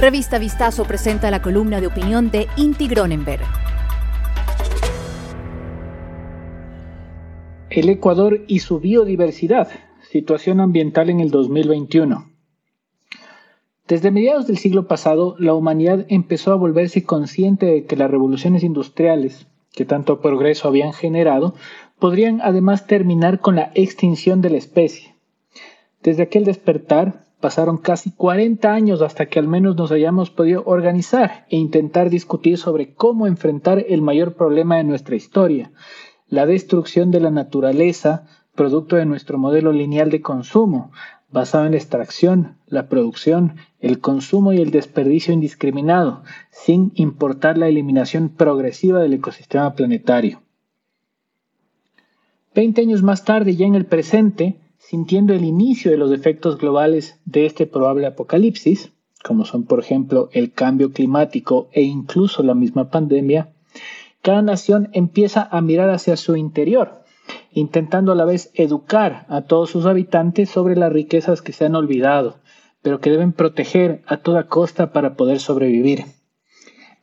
Revista Vistazo presenta la columna de opinión de Inti Gronenberg. El Ecuador y su biodiversidad, situación ambiental en el 2021. Desde mediados del siglo pasado, la humanidad empezó a volverse consciente de que las revoluciones industriales, que tanto progreso habían generado, podrían además terminar con la extinción de la especie. Desde aquel despertar, pasaron casi 40 años hasta que al menos nos hayamos podido organizar e intentar discutir sobre cómo enfrentar el mayor problema de nuestra historia, la destrucción de la naturaleza, producto de nuestro modelo lineal de consumo, basado en la extracción, la producción, el consumo y el desperdicio indiscriminado, sin importar la eliminación progresiva del ecosistema planetario. Veinte años más tarde, ya en el presente, sintiendo el inicio de los efectos globales de este probable apocalipsis, como son por ejemplo el cambio climático e incluso la misma pandemia, cada nación empieza a mirar hacia su interior intentando a la vez educar a todos sus habitantes sobre las riquezas que se han olvidado, pero que deben proteger a toda costa para poder sobrevivir.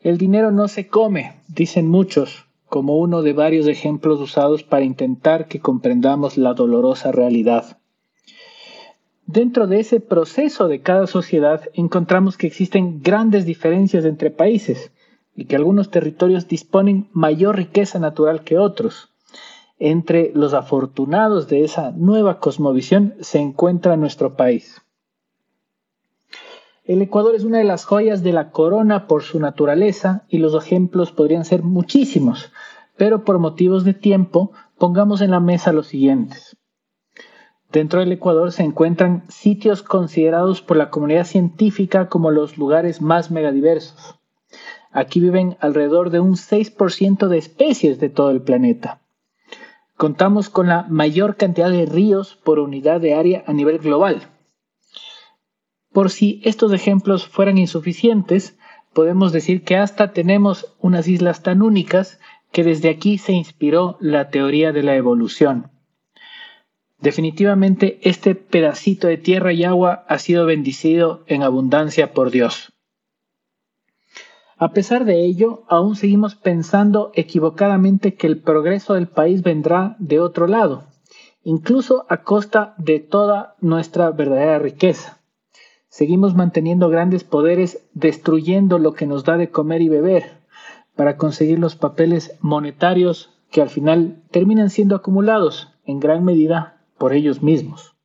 El dinero no se come, dicen muchos, como uno de varios ejemplos usados para intentar que comprendamos la dolorosa realidad. Dentro de ese proceso de cada sociedad encontramos que existen grandes diferencias entre países y que algunos territorios disponen mayor riqueza natural que otros. Entre los afortunados de esa nueva cosmovisión se encuentra nuestro país. El Ecuador es una de las joyas de la corona por su naturaleza y los ejemplos podrían ser muchísimos, pero por motivos de tiempo pongamos en la mesa los siguientes. Dentro del Ecuador se encuentran sitios considerados por la comunidad científica como los lugares más megadiversos. Aquí viven alrededor de un 6% de especies de todo el planeta. Contamos con la mayor cantidad de ríos por unidad de área a nivel global. Por si estos ejemplos fueran insuficientes, podemos decir que hasta tenemos unas islas tan únicas que desde aquí se inspiró la teoría de la evolución. Definitivamente este pedacito de tierra y agua ha sido bendecido en abundancia por Dios. A pesar de ello, aún seguimos pensando equivocadamente que el progreso del país vendrá de otro lado, incluso a costa de toda nuestra verdadera riqueza. Seguimos manteniendo grandes poderes destruyendo lo que nos da de comer y beber para conseguir los papeles monetarios que al final terminan siendo acumulados en gran medida por ellos mismos.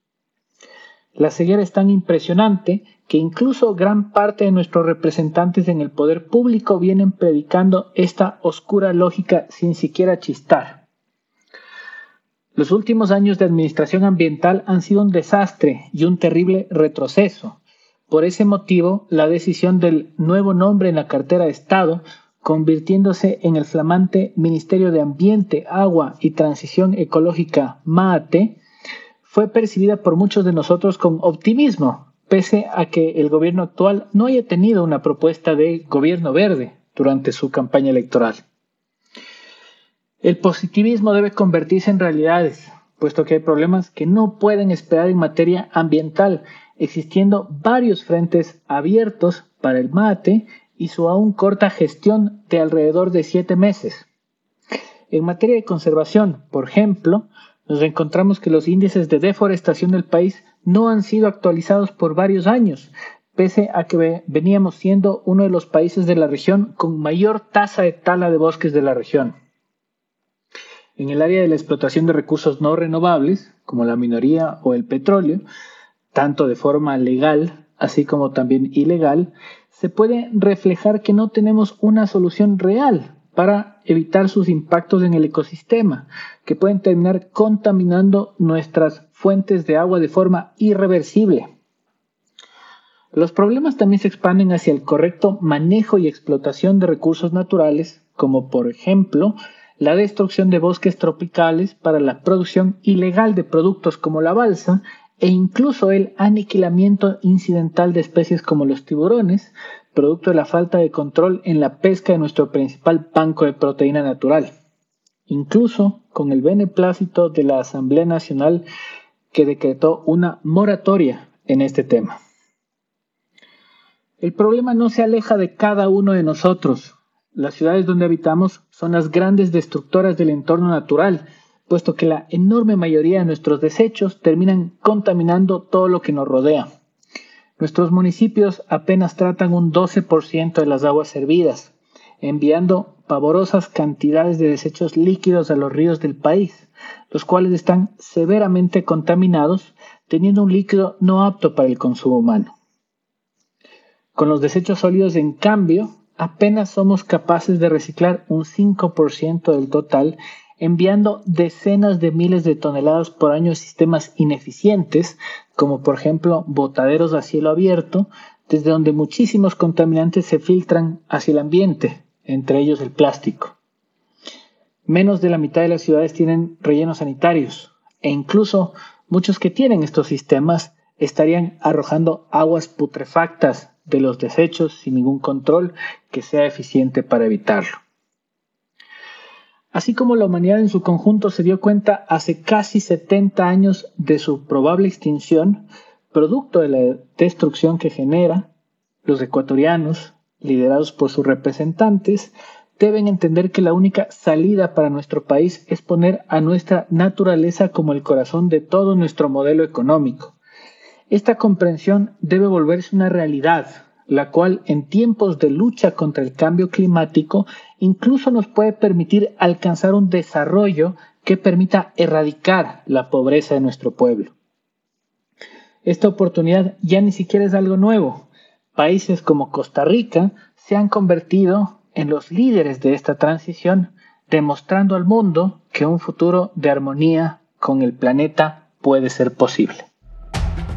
La ceguera es tan impresionante que incluso gran parte de nuestros representantes en el poder público vienen predicando esta oscura lógica sin siquiera chistar. Los últimos años de administración ambiental han sido un desastre y un terrible retroceso. Por ese motivo, la decisión del nuevo nombre en la cartera de Estado, convirtiéndose en el flamante Ministerio de Ambiente, Agua y Transición Ecológica MAATE, fue percibida por muchos de nosotros con optimismo, pese a que el gobierno actual no haya tenido una propuesta de gobierno verde durante su campaña electoral. El positivismo debe convertirse en realidades, puesto que hay problemas que no pueden esperar en materia ambiental, existiendo varios frentes abiertos para el mate y su aún corta gestión de alrededor de siete meses. En materia de conservación, por ejemplo, nos encontramos que los índices de deforestación del país no han sido actualizados por varios años, pese a que veníamos siendo uno de los países de la región con mayor tasa de tala de bosques de la región. En el área de la explotación de recursos no renovables, como la minería o el petróleo, tanto de forma legal así como también ilegal, se puede reflejar que no tenemos una solución real para evitar sus impactos en el ecosistema, que pueden terminar contaminando nuestras fuentes de agua de forma irreversible. Los problemas también se expanden hacia el correcto manejo y explotación de recursos naturales, como por ejemplo la destrucción de bosques tropicales para la producción ilegal de productos como la balsa e incluso el aniquilamiento incidental de especies como los tiburones, producto de la falta de control en la pesca de nuestro principal banco de proteína natural. Incluso con el beneplácito de la Asamblea Nacional que decretó una moratoria en este tema. El problema no se aleja de cada uno de nosotros. Las ciudades donde habitamos son las grandes destructoras del entorno natural, puesto que la enorme mayoría de nuestros desechos terminan contaminando todo lo que nos rodea. Nuestros municipios apenas tratan un 12% de las aguas servidas, enviando pavorosas cantidades de desechos líquidos a los ríos del país, los cuales están severamente contaminados, teniendo un líquido no apto para el consumo humano. Con los desechos sólidos, en cambio, apenas somos capaces de reciclar un 5% del total, enviando decenas de miles de toneladas por año a sistemas ineficientes, como por ejemplo botaderos a cielo abierto, desde donde muchísimos contaminantes se filtran hacia el ambiente, entre ellos el plástico. Menos de la mitad de las ciudades tienen rellenos sanitarios, e incluso muchos que tienen estos sistemas estarían arrojando aguas putrefactas de los desechos sin ningún control que sea eficiente para evitarlo. Así como la humanidad en su conjunto se dio cuenta hace casi 70 años de su probable extinción, producto de la destrucción que genera, los ecuatorianos, liderados por sus representantes, deben entender que la única salida para nuestro país es poner a nuestra naturaleza como el corazón de todo nuestro modelo económico, esta comprensión debe volverse una realidad, la cual en tiempos de lucha contra el cambio climático incluso nos puede permitir alcanzar un desarrollo que permita erradicar la pobreza de nuestro pueblo. Esta oportunidad ya ni siquiera es algo nuevo. Países como Costa Rica se han convertido en los líderes de esta transición, demostrando al mundo que un futuro de armonía con el planeta puede ser posible.